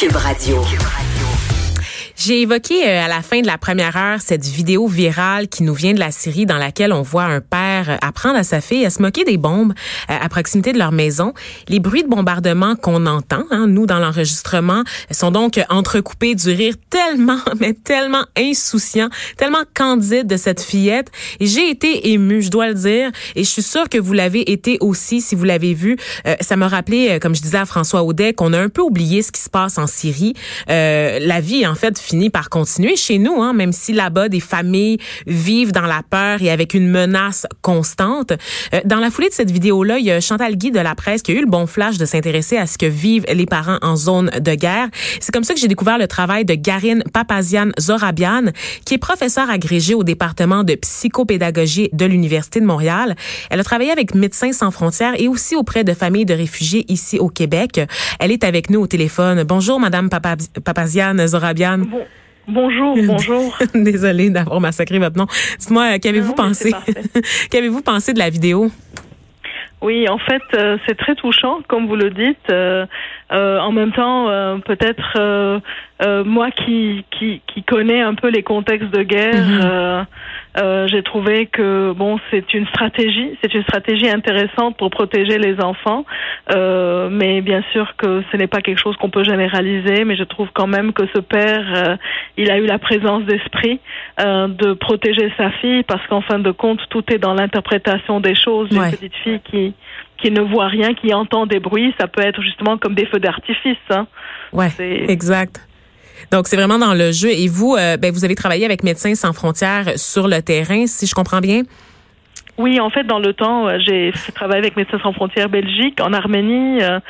Cube Radio. J'ai évoqué euh, à la fin de la première heure cette vidéo virale qui nous vient de la Syrie dans laquelle on voit un père apprendre à sa fille à se moquer des bombes euh, à proximité de leur maison. Les bruits de bombardement qu'on entend, hein, nous dans l'enregistrement, sont donc entrecoupés du rire tellement, mais tellement insouciant, tellement candide de cette fillette. Et j'ai été émue, je dois le dire, et je suis sûre que vous l'avez été aussi si vous l'avez vu. Euh, ça m'a rappelé, comme je disais à François Audet, qu'on a un peu oublié ce qui se passe en Syrie. la vie, en fait, finit par continuer chez nous, hein, même si là-bas, des familles vivent dans la peur et avec une menace constante. Euh, dans la foulée de cette vidéo-là, il y a Chantal Guy de la presse qui a eu le bon flash de s'intéresser à ce que vivent les parents en zone de guerre. C'est comme ça que j'ai découvert le travail de Garine Papazian Zorabian, qui est professeure agrégée au département de psychopédagogie de l'Université de Montréal. Elle a travaillé avec Médecins sans frontières et aussi auprès de familles de réfugiés ici au Québec. Elle est avec nous au téléphone. Bonjour, Madame Papazian Zorabian. Bonjour, bonjour. Désolée d'avoir massacré votre nom. Dites-moi, qu'avez-vous pensé? qu'avez-vous pensé de la vidéo? Oui, en fait, euh, c'est très touchant, comme vous le dites. Euh, euh, en même temps, peut-être moi qui, qui, qui connais un peu les contextes de guerre. Euh, j'ai trouvé que bon, c'est une stratégie, c'est une stratégie intéressante pour protéger les enfants, euh, mais bien sûr que ce n'est pas quelque chose qu'on peut généraliser. Mais je trouve quand même que ce père, euh, il a eu la présence d'esprit euh, de protéger sa fille, parce qu'en fin de compte, tout est dans l'interprétation des choses. Une petite fille qui qui ne voit rien, qui entend des bruits, ça peut être justement comme des feux d'artifice. Hein. Ouais, exact. Donc, c'est vraiment dans le jeu. Et vous, euh, ben, vous avez travaillé avec Médecins sans frontières sur le terrain, si je comprends bien? Oui, en fait, dans le temps, euh, j'ai travaillé avec Médecins sans frontières Belgique, en Arménie, euh,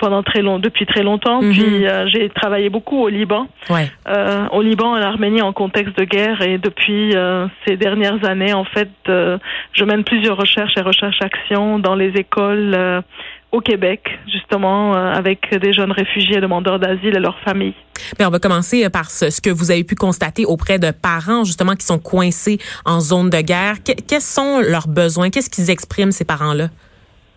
pendant très long, depuis très longtemps. Mhm. Puis j'ai travaillé beaucoup au Liban, ouais. au Liban, en Arménie, en contexte de guerre. Et depuis ces dernières années, en fait, je mène plusieurs recherches et recherches-actions dans les écoles au Québec, justement, euh, avec des jeunes réfugiés demandeurs d'asile et leurs familles. Bien, on va commencer par ce, que vous avez pu constater auprès de parents, justement, qui sont coincés en zone de guerre. quels sont leurs besoins? Qu'est-ce qu'ils expriment, ces parents-là?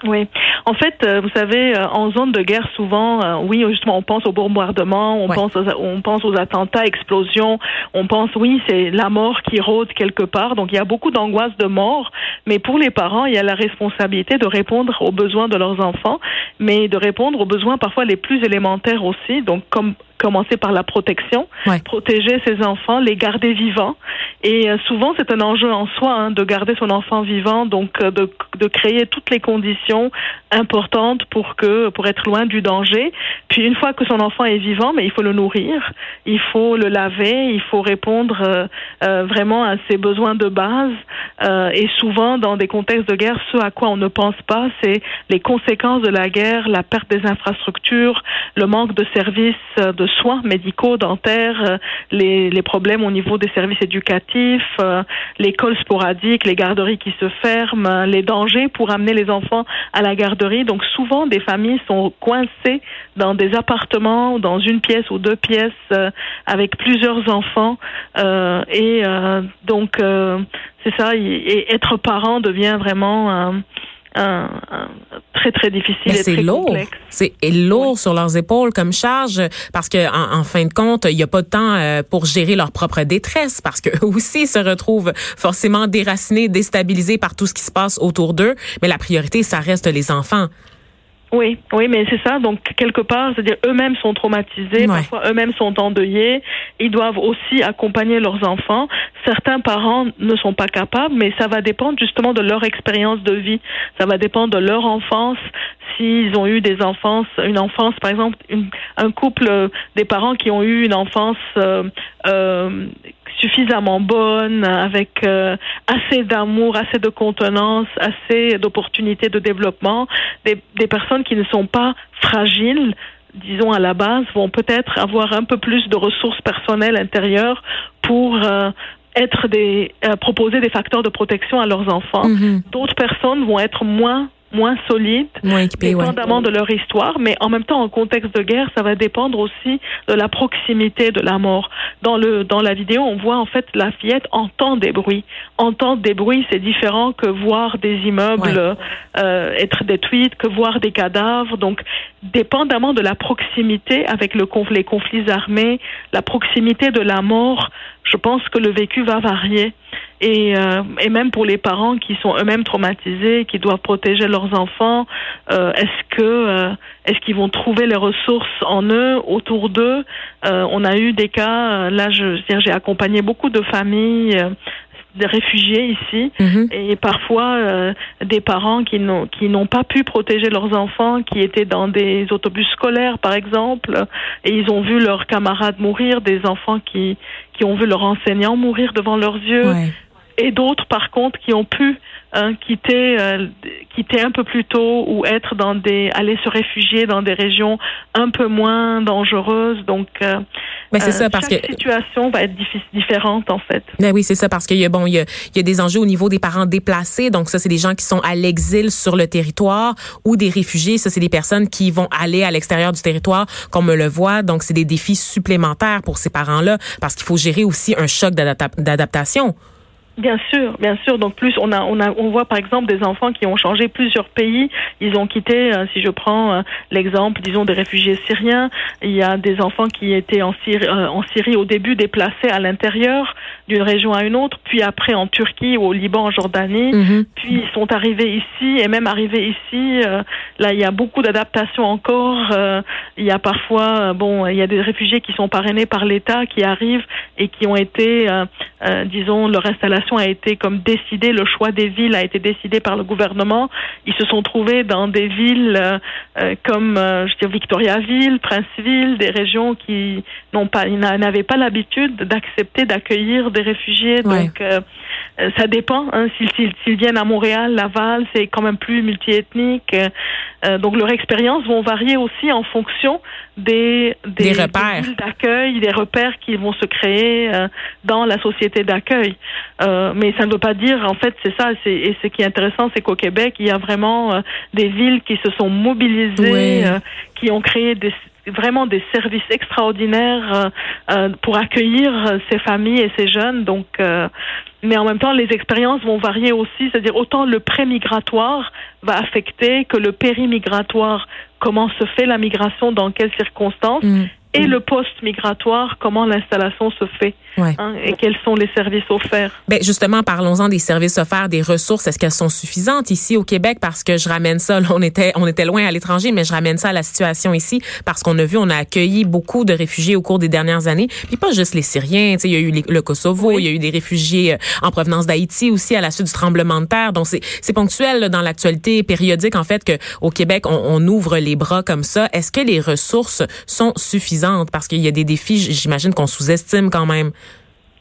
Oui, en fait, euh, vous savez, euh, en zone de guerre, souvent, euh, oui, justement, on pense au bombardement, on pense, aux, on pense aux attentats, explosions, on pense, oui, c'est la mort qui rôde quelque part. Donc, il y a beaucoup d'angoisse de mort, mais pour les parents, il y a la responsabilité de répondre aux besoins de leurs enfants, mais de répondre aux besoins parfois les plus élémentaires aussi. Donc, comme commencer par la protection, protéger ses enfants, les garder vivants. Et souvent, c'est un enjeu en soi hein, de garder son enfant vivant, donc de, de, créer toutes les conditions importantes pour que pour être loin du danger. Puis une fois que son enfant est vivant, mais il faut le nourrir, il faut le laver, il faut répondre euh, vraiment à ses besoins de base. et souvent, dans des contextes de guerre, ce à quoi on ne pense pas, c'est les conséquences de la guerre, la perte des infrastructures, le manque de services de soins médicaux, dentaires, euh, les, les problèmes au niveau des services éducatifs, euh, l'école sporadique, les garderies qui se ferment, euh, les dangers pour amener les enfants à la garderie. Donc souvent, des familles sont coincées dans des appartements, dans une pièce ou deux pièces, avec plusieurs enfants. et donc, c'est ça, et, être parent devient vraiment un, très très difficile et très lourd. C'est lourd sur leurs épaules comme charge parce que en, fin de compte, il n'y a pas de temps euh, pour gérer leur propre détresse parce que aussi se retrouvent forcément déracinés, déstabilisés par tout ce qui se passe autour d'eux. Mais la priorité, ça reste les enfants. Oui, oui, mais c'est ça. Donc quelque part, c'est-à-dire eux-mêmes sont traumatisés, parfois eux-mêmes sont endeuillés. Ils doivent aussi accompagner leurs enfants. Certains parents ne sont pas capables, mais ça va dépendre justement de leur expérience de vie. Ça va dépendre de leur enfance. S'ils ont eu des enfances, une enfance, par exemple, un couple, des parents qui ont eu une enfance euh, euh, suffisamment bonne, avec euh, assez d'amour, assez de contenance, assez d'opportunités de développement. Des, des personnes qui ne sont pas fragiles, disons à la base, vont peut-être avoir un peu plus de ressources personnelles intérieures pour euh, être des euh, proposer des facteurs de protection à leurs enfants. Mm-hmm. D'autres personnes vont être moins moins solides, moins équipés, dépendamment de leur histoire, mais en même temps, en contexte de guerre, ça va dépendre aussi de la proximité de la mort. Dans le dans la vidéo, on voit en fait la fillette entend des bruits. Entendre des bruits, c'est différent que voir des immeubles euh, être détruits, que voir des cadavres. Donc, dépendamment de la proximité avec le les conflits armés, la proximité de la mort, je pense que le vécu va varier. Et, euh, et même pour les parents qui sont eux-mêmes traumatisés, qui doivent protéger leurs enfants, euh, est-ce que euh, est-ce qu'ils vont trouver les ressources en eux, autour d'eux? On a eu des cas. Là, je j'ai accompagné beaucoup de familles des réfugiés ici mhm. et parfois euh, des parents qui n'ont qui n'ont pas pu protéger leurs enfants qui étaient dans des autobus scolaires par exemple et ils ont vu leurs camarades mourir des enfants qui qui ont vu leur enseignant mourir devant leurs yeux et d'autres par contre qui ont pu hein, quitter euh, quitter un peu plus tôt ou être dans des aller se réfugier dans des régions un peu moins dangereuses donc euh, mais c'est ça euh, parce chaque que situation va être différente en fait. Mais oui, c'est ça parce qu'il y a bon, il y a, il y a des enjeux au niveau des parents déplacés. Donc ça, c'est des gens qui sont à l'exil sur le territoire ou des réfugiés. Ça, c'est des personnes qui vont aller à l'extérieur du territoire, comme on le voit. Donc c'est des défis supplémentaires pour ces parents-là parce qu'il faut gérer aussi un choc d'adaptation. Bien sûr, bien sûr. Donc plus on a, on a, on voit par exemple des enfants qui ont changé plusieurs pays. Ils ont quitté. Euh, si je prends euh, l'exemple, disons des réfugiés syriens, il y a des enfants qui étaient en Syrie, euh, en Syrie au début déplacés à l'intérieur d'une région à une autre, puis après en Turquie ou au Liban, en Jordanie, mhm. puis ils sont arrivés ici et même arrivés ici. là, il y a beaucoup d'adaptations encore. il y a parfois, bon, il y a des réfugiés qui sont parrainés par l'État qui arrivent et qui ont été, disons, leur installation a été comme décidée, le choix des villes a été décidé par le gouvernement. Ils se sont trouvés dans des villes euh, euh, comme euh, je dis Victoriaville, Princeville, des régions qui n'ont pas, n'avaient pas l'habitude d'accepter d'accueillir des réfugiés. Donc ça dépend. Hein, s'ils, viennent à Montréal, Laval, c'est quand même plus multiethnique. donc leur expérience vont varier aussi en fonction des, des, repères d'accueil, des repères qui vont se créer dans la société d'accueil. Euh, mais ça ne veut pas dire, en fait, c'est ça. Et ce qui est intéressant, c'est qu'au Québec, il y a vraiment euh, des villes qui se sont mobilisées, euh, qui ont créé des, vraiment des services extraordinaires pour accueillir ces familles et ces jeunes. Donc, mais en même temps, les expériences vont varier aussi. C'est-à-dire autant le pré-migratoire va affecter que le péri-migratoire. Comment se fait la migration, dans quelles circonstances, mm et le poste migratoire, comment l'installation se fait hein, et quels sont les services offerts? Ben justement, parlons-en des services offerts, des ressources. Est-ce qu'elles sont suffisantes ici au Québec? Parce que je ramène ça. on était on était loin à l'étranger, mais je ramène ça à la situation ici parce qu'on a vu, on a accueilli beaucoup de réfugiés au cours des dernières années. Puis pas juste les Syriens. Il y a eu le Kosovo, il y a eu des réfugiés euh, en provenance d'Haïti aussi à la suite du tremblement de terre. Donc c'est ponctuel dans l'actualité périodique en fait que au Québec on, on ouvre les bras comme ça. Est-ce que les ressources sont suffisantes? Parce qu'il y a des défis, j'imagine qu'on sous-estime quand même.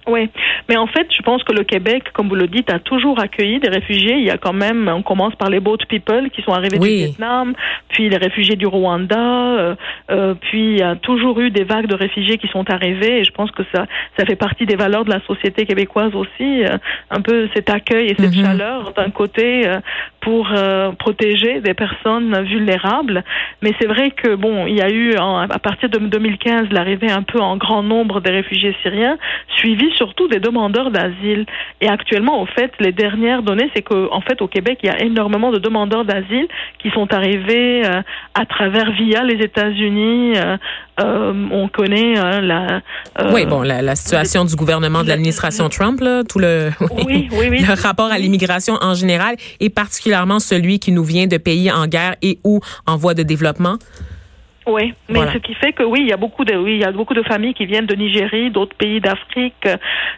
Oui, mais en fait, je pense que le Québec, comme vous le dites, a toujours accueilli des réfugiés. Il y a quand même, on commence par les boat people qui sont arrivés du Vietnam, puis les réfugiés du Rwanda, euh, euh, puis il y a toujours eu des vagues de réfugiés qui sont arrivés. Et je pense que ça, ça fait partie des valeurs de la société québécoise aussi, euh, un peu cet accueil et cette mm-hmm. chaleur d'un côté pour protéger des personnes vulnérables. Mais c'est vrai que bon, il y a eu à partir de 2015 l'arrivée un peu en grand nombre des réfugiés syriens, suivis surtout des demandeurs d'asile. Et actuellement, au fait, les dernières données, c'est qu'en fait, au Québec, il y a énormément de demandeurs d'asile qui sont arrivés euh, à travers via les États-Unis. Euh, euh, on connaît la. oui, bon, la, situation du gouvernement de l'administration Trump, là, tout le, oui, oui, oui, le rapport à l'immigration en général, et particulièrement celui qui nous vient de pays en guerre et ou en voie de développement. Oui, mais ce qui fait que oui, il y a beaucoup de oui, il y a beaucoup de familles qui viennent de Nigérie, d'autres pays d'Afrique,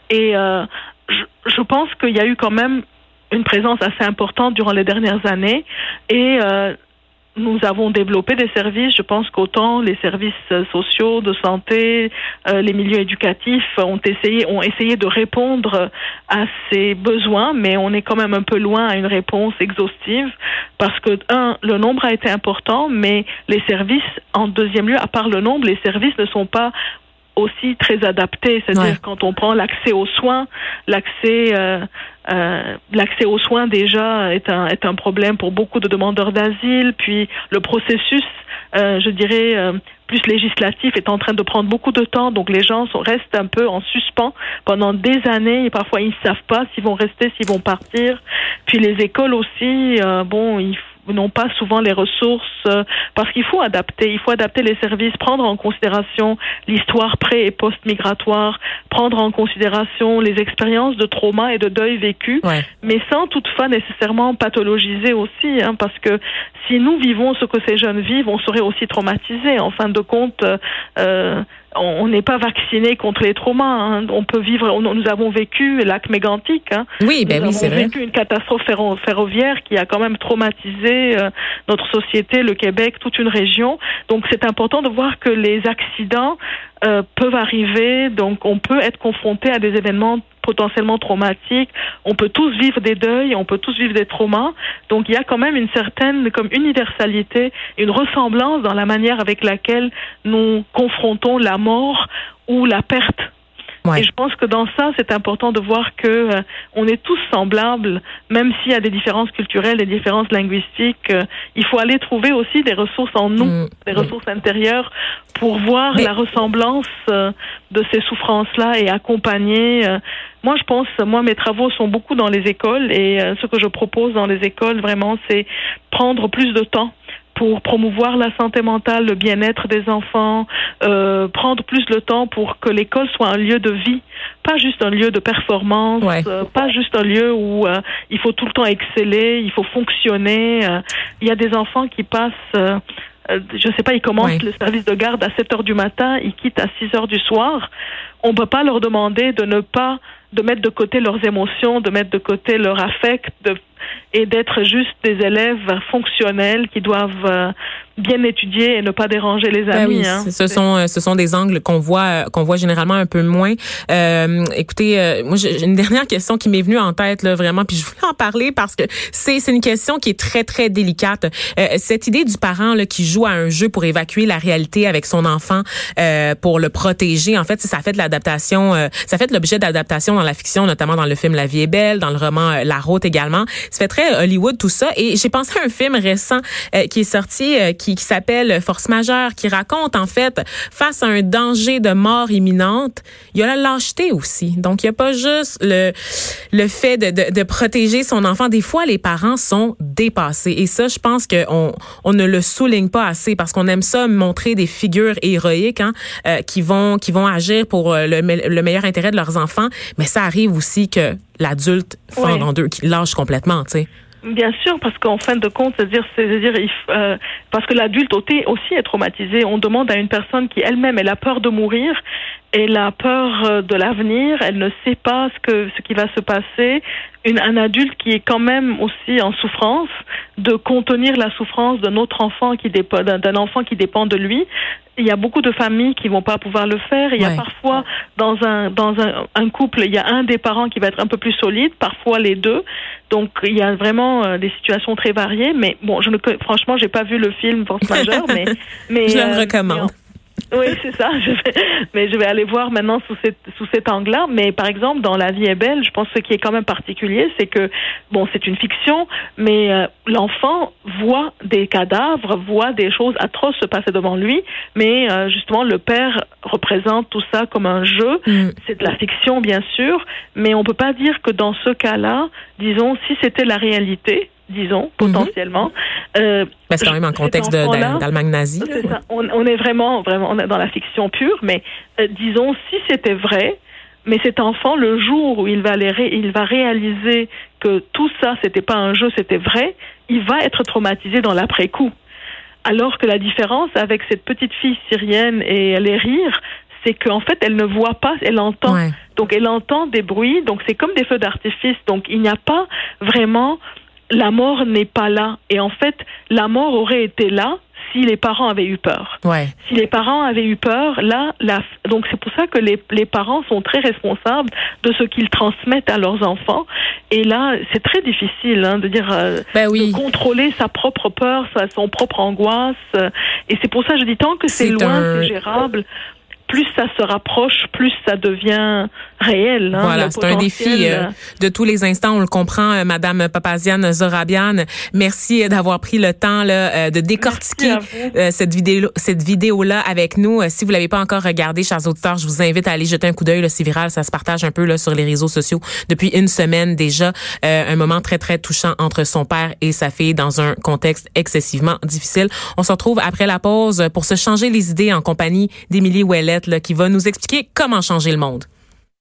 et euh, je, je, pense qu'il y a eu quand même une présence assez importante durant les dernières années, et euh, nous avons développé des services. Je pense qu'autant les services sociaux, de santé, euh, les milieux éducatifs ont essayé, ont essayé de répondre à ces besoins, mais on est quand même un peu loin à une réponse exhaustive parce que, un, le nombre a été important, mais les services, en deuxième lieu, à part le nombre, les services ne sont pas aussi très adapté. C'est-à-dire quand on prend l'accès aux soins, l'accès euh, euh, l'accès aux soins déjà est un est un problème pour beaucoup de demandeurs d'asile. Puis le processus, euh, je dirais euh, plus législatif est en train de prendre beaucoup de temps, donc les gens sont, restent un peu en suspens pendant des années et parfois ils ne savent pas s'ils vont rester, s'ils vont partir. Puis les écoles aussi, euh, bon, il n'ont pas souvent les ressources euh, parce qu'il faut adapter, il faut adapter les services, prendre en considération l'histoire pré et post-migratoire, prendre en considération les expériences de trauma et de deuil vécu, mais sans toutefois nécessairement pathologiser aussi, hein, parce que si nous vivons ce que ces jeunes vivent, on serait aussi traumatisés. En fin de compte, euh, on n'est pas vacciné contre les traumas. Hein. On peut vivre. nous avons vécu lac mégantique. Hein. Oui, ben nous oui, c'est vrai. vécu une catastrophe ferroviaire qui a quand même traumatisé euh, notre société, le Québec, toute une région. Donc, c'est important de voir que les accidents euh, peuvent arriver. Donc, on peut être confronté à des événements potentiellement traumatiques. On peut tous vivre des deuils, on peut tous vivre des traumas. Donc il y a quand même une certaine comme universalité, une ressemblance dans la manière avec laquelle nous confrontons la mort ou la perte et je pense que dans ça, c'est important de voir que euh, on est tous semblables, même s'il y a des différences culturelles, des différences linguistiques. Euh, il faut aller trouver aussi des ressources en nous, mm. des ressources intérieures, pour voir la ressemblance euh, de ces souffrances-là et accompagner. moi, je pense, moi, mes travaux sont beaucoup dans les écoles et ce que je propose dans les écoles, vraiment, c'est prendre plus de temps pour promouvoir la santé mentale, le bien-être des enfants, euh, prendre plus le temps pour que l'école soit un lieu de vie, pas juste un lieu de performance, euh, pas juste un lieu où euh, il faut tout le temps exceller, il faut fonctionner. Euh, il y a des enfants qui passent je sais pas, ils commencent le service de garde à 7 heures du matin, ils quittent à 6 heures du soir. On peut pas leur demander de ne pas de mettre de côté leurs émotions, de mettre de côté leur affect, de et d'être juste des élèves fonctionnels qui doivent euh, bien étudier et ne pas déranger les ben amis. oui, hein. Ce sont euh, ce sont des angles qu'on voit euh, qu'on voit généralement un peu moins. Euh, écoutez, moi j'ai une dernière question qui m'est venue en tête là vraiment, puis je voulais en parler parce que c'est c'est une question qui est très très délicate. cette idée du parent là qui joue à un jeu pour évacuer la réalité avec son enfant pour le protéger. En fait, ça fait de l'adaptation, ça fait l'objet d'adaptation dans la fiction, notamment dans le film La vie est belle, dans le roman La route également. Ça fait très Hollywood tout ça. Et j'ai pensé à un film récent qui est sorti qui qui, s'appelle Force majeure, qui raconte en fait face à un danger de mort imminente, il y a la lâcheté aussi. Donc il n'y a pas juste le le fait de, de, de, protéger son enfant. Des fois, les parents sont dépassés et ça, je pense qu'on on ne le souligne pas assez parce qu'on aime ça montrer des figures héroïques hein, euh, qui vont qui vont agir pour euh, le, le meilleur intérêt de leurs enfants. Mais ça arrive aussi que l'adulte fend en deux, qui lâche complètement, tu sais. Bien sûr, parce qu'en fin de compte, c'est-à-dire, c'est-à-dire, euh, parce que l'adulte aussi est traumatisé. On demande à une personne qui elle-même elle a peur de mourir, elle a peur euh, de l'avenir, elle ne sait pas ce que ce qui va se passer. Une, un adulte qui est quand même aussi en souffrance, de contenir la souffrance d'un autre enfant qui dépend d'un enfant qui dépend de lui. Il y a beaucoup de familles qui vont pas pouvoir le faire. Il y a parfois dans un dans un, un, couple, il y a un des parents qui va être un peu plus solide, parfois les deux. Donc il y a vraiment euh, des situations très variées. Mais bon, je ne franchement, j'ai pas vu le film Force majeure, mais mais je le euh, recommande. Oui, c'est ça. Je vais, mais je vais aller voir maintenant sous, cette, sous cet angle-là. Mais par exemple, dans La vie est belle, je pense que ce qui est quand même particulier, c'est que, bon, c'est une fiction, mais euh, l'enfant voit des cadavres, voit des choses atroces se passer devant lui, mais euh, justement, le père représente tout ça comme un jeu. Mm. C'est de la fiction, bien sûr, mais on peut pas dire que dans ce cas-là, disons, si c'était la réalité, disons, potentiellement. Euh, c'est quand même en contexte d'Allemagne nazie. On, on, est vraiment, vraiment on est dans la fiction pure, mais euh, disons, si c'était vrai, mais cet enfant, le jour où il va, les il va réaliser que tout ça, c'était pas un jeu, c'était vrai, il va être traumatisé dans l'après-coup. Alors que la différence avec cette petite fille syrienne et les rires, c'est qu'en fait, elle ne voit pas, elle entend. Donc, elle entend des bruits, donc c'est comme des feux d'artifice. Donc, il n'y a pas vraiment la mort n'est pas là. Et en fait, la mort aurait été là si les parents avaient eu peur. Ouais. Si les parents avaient eu peur, là, la, donc c'est pour ça que les, les parents sont très responsables de ce qu'ils transmettent à leurs enfants. Et là, c'est très difficile hein, de dire euh, ben de contrôler sa propre peur, sa, son propre angoisse. et c'est pour ça que je dis tant que c'est loin, c'est gérable plus ça se rapproche, plus ça devient réel. Hein, voilà, c'est un défi euh, de tous les instants. On le comprend, euh, Madame Papaziane Zorabian. Merci euh, d'avoir pris le temps là, de décortiquer cette vidéo, cette vidéo là avec nous. si vous l'avez pas encore regardé, chers auditeurs, je vous invite à aller jeter un coup d'œil. C'est viral, ça se partage un peu là sur les réseaux sociaux depuis une semaine déjà. un moment très très touchant entre son père et sa fille dans un contexte excessivement difficile. On se retrouve après la pause pour se changer les idées en compagnie d'Émilie Qui va nous expliquer comment changer le monde.